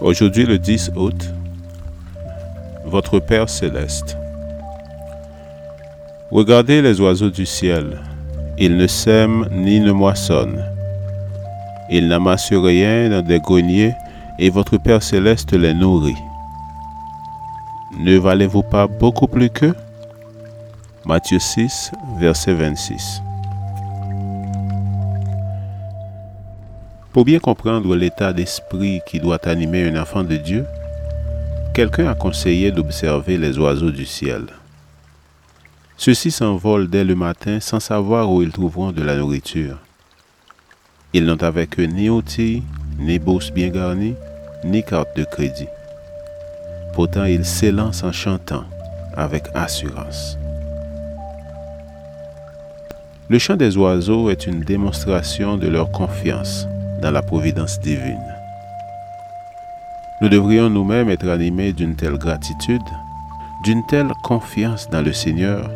Aujourd'hui le 10 août, votre Père céleste. Regardez les oiseaux du ciel, ils ne sèment ni ne moissonnent. Ils n'amassent rien dans des greniers et votre Père céleste les nourrit. Ne valez-vous pas beaucoup plus qu'eux? Matthieu 6, verset 26. Pour bien comprendre l'état d'esprit qui doit animer un enfant de Dieu, quelqu'un a conseillé d'observer les oiseaux du ciel. Ceux-ci s'envolent dès le matin sans savoir où ils trouveront de la nourriture. Ils n'ont avec eux ni outils, ni bourse bien garnie, ni carte de crédit. Pourtant, ils s'élancent en chantant avec assurance. Le chant des oiseaux est une démonstration de leur confiance dans la providence divine. Nous devrions nous-mêmes être animés d'une telle gratitude, d'une telle confiance dans le Seigneur,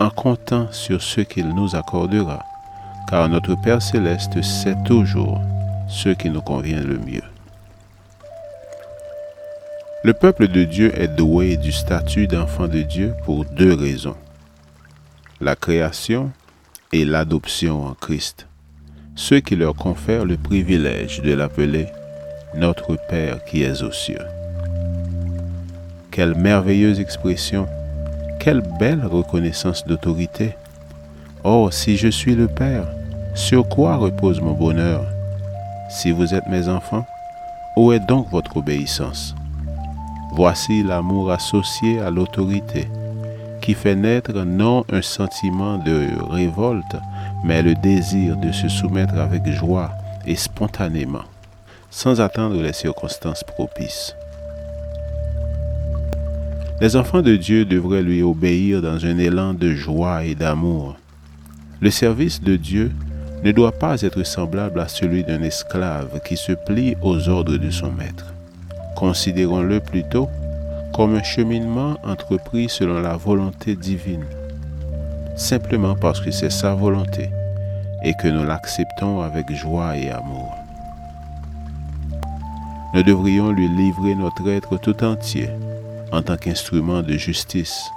en comptant sur ce qu'il nous accordera, car notre Père céleste sait toujours ce qui nous convient le mieux. Le peuple de Dieu est doué du statut d'enfant de Dieu pour deux raisons. La création et l'adoption en Christ ceux qui leur confèrent le privilège de l'appeler Notre Père qui es aux cieux. Quelle merveilleuse expression, quelle belle reconnaissance d'autorité. Oh, si je suis le Père, sur quoi repose mon bonheur? Si vous êtes mes enfants, où est donc votre obéissance? Voici l'amour associé à l'autorité, qui fait naître non un sentiment de révolte, mais le désir de se soumettre avec joie et spontanément, sans attendre les circonstances propices. Les enfants de Dieu devraient lui obéir dans un élan de joie et d'amour. Le service de Dieu ne doit pas être semblable à celui d'un esclave qui se plie aux ordres de son maître. Considérons-le plutôt comme un cheminement entrepris selon la volonté divine simplement parce que c'est sa volonté et que nous l'acceptons avec joie et amour. Nous devrions lui livrer notre être tout entier en tant qu'instrument de justice,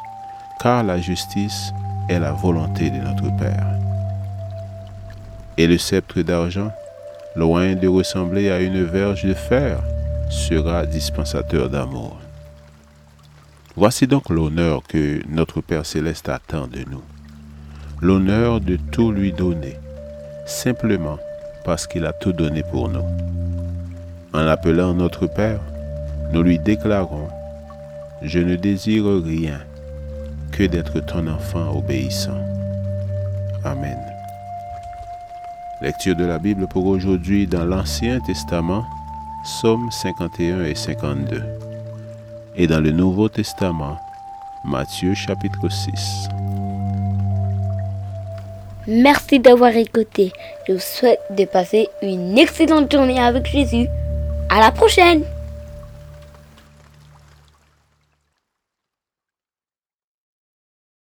car la justice est la volonté de notre Père. Et le sceptre d'argent, loin de ressembler à une verge de fer, sera dispensateur d'amour. Voici donc l'honneur que notre Père céleste attend de nous l'honneur de tout lui donner, simplement parce qu'il a tout donné pour nous. En l'appelant notre Père, nous lui déclarons, je ne désire rien que d'être ton enfant obéissant. Amen. Lecture de la Bible pour aujourd'hui dans l'Ancien Testament, Psaume 51 et 52. Et dans le Nouveau Testament, Matthieu chapitre 6. Merci d'avoir écouté. Je vous souhaite de passer une excellente journée avec Jésus. À la prochaine!